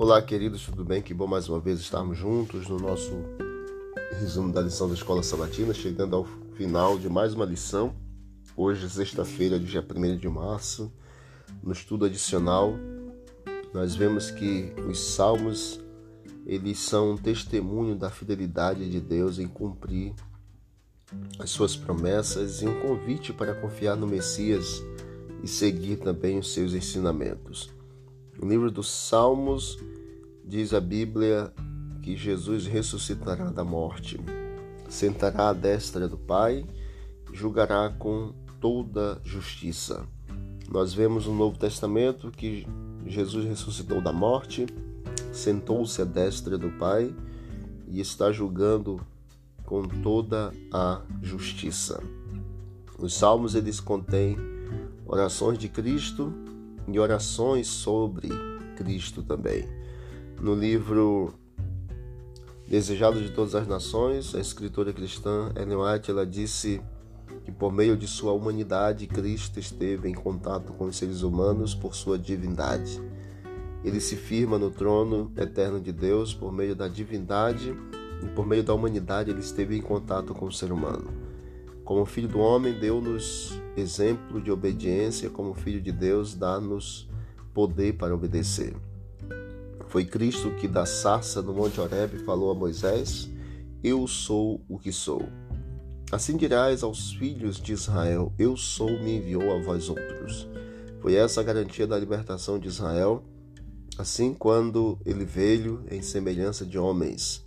Olá, queridos, tudo bem? Que bom mais uma vez estarmos juntos no nosso resumo da lição da Escola Sabatina, chegando ao final de mais uma lição. Hoje, sexta-feira, dia 1 de março, no estudo adicional, nós vemos que os salmos eles são um testemunho da fidelidade de Deus em cumprir as suas promessas e um convite para confiar no Messias e seguir também os seus ensinamentos. No livro dos Salmos, diz a Bíblia que Jesus ressuscitará da morte, sentará à destra do Pai, julgará com toda justiça. Nós vemos no Novo Testamento que Jesus ressuscitou da morte, sentou-se à destra do Pai e está julgando com toda a justiça. Os salmos eles contêm orações de Cristo e orações sobre Cristo também. No livro Desejado de Todas as Nações, a escritora cristã Ellen White ela disse que por meio de sua humanidade Cristo esteve em contato com os seres humanos por sua divindade. Ele se firma no trono eterno de Deus por meio da divindade e por meio da humanidade ele esteve em contato com o ser humano. Como filho do homem, deu-nos exemplo de obediência, como filho de Deus, dá-nos poder para obedecer. Foi Cristo que da sarça do Monte Horebe falou a Moisés: Eu sou o que sou. Assim dirás aos filhos de Israel: Eu sou, me enviou a vós outros. Foi essa a garantia da libertação de Israel. Assim, quando ele veio em semelhança de homens,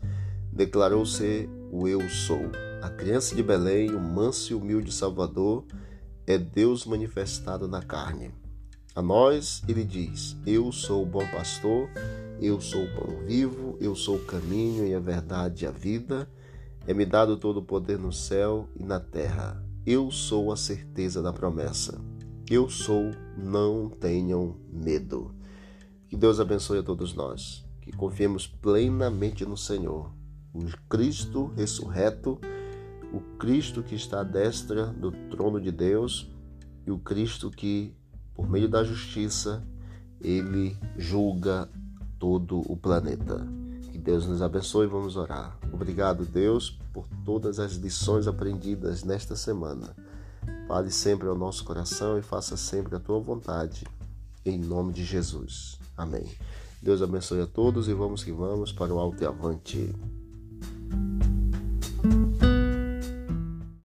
declarou ser o Eu sou. A criança de Belém, o manso e humilde Salvador, é Deus manifestado na carne. A nós ele diz: Eu sou o bom pastor, eu sou o pão vivo, eu sou o caminho e a verdade e a vida. É-me dado todo o poder no céu e na terra. Eu sou a certeza da promessa. Eu sou, não tenham medo. Que Deus abençoe a todos nós. Que confiemos plenamente no Senhor, o Cristo ressurreto o Cristo que está à destra do trono de Deus e o Cristo que, por meio da justiça, ele julga todo o planeta. Que Deus nos abençoe, vamos orar. Obrigado, Deus, por todas as lições aprendidas nesta semana. Fale sempre ao nosso coração e faça sempre a tua vontade, em nome de Jesus. Amém. Deus abençoe a todos e vamos que vamos para o alto e avante.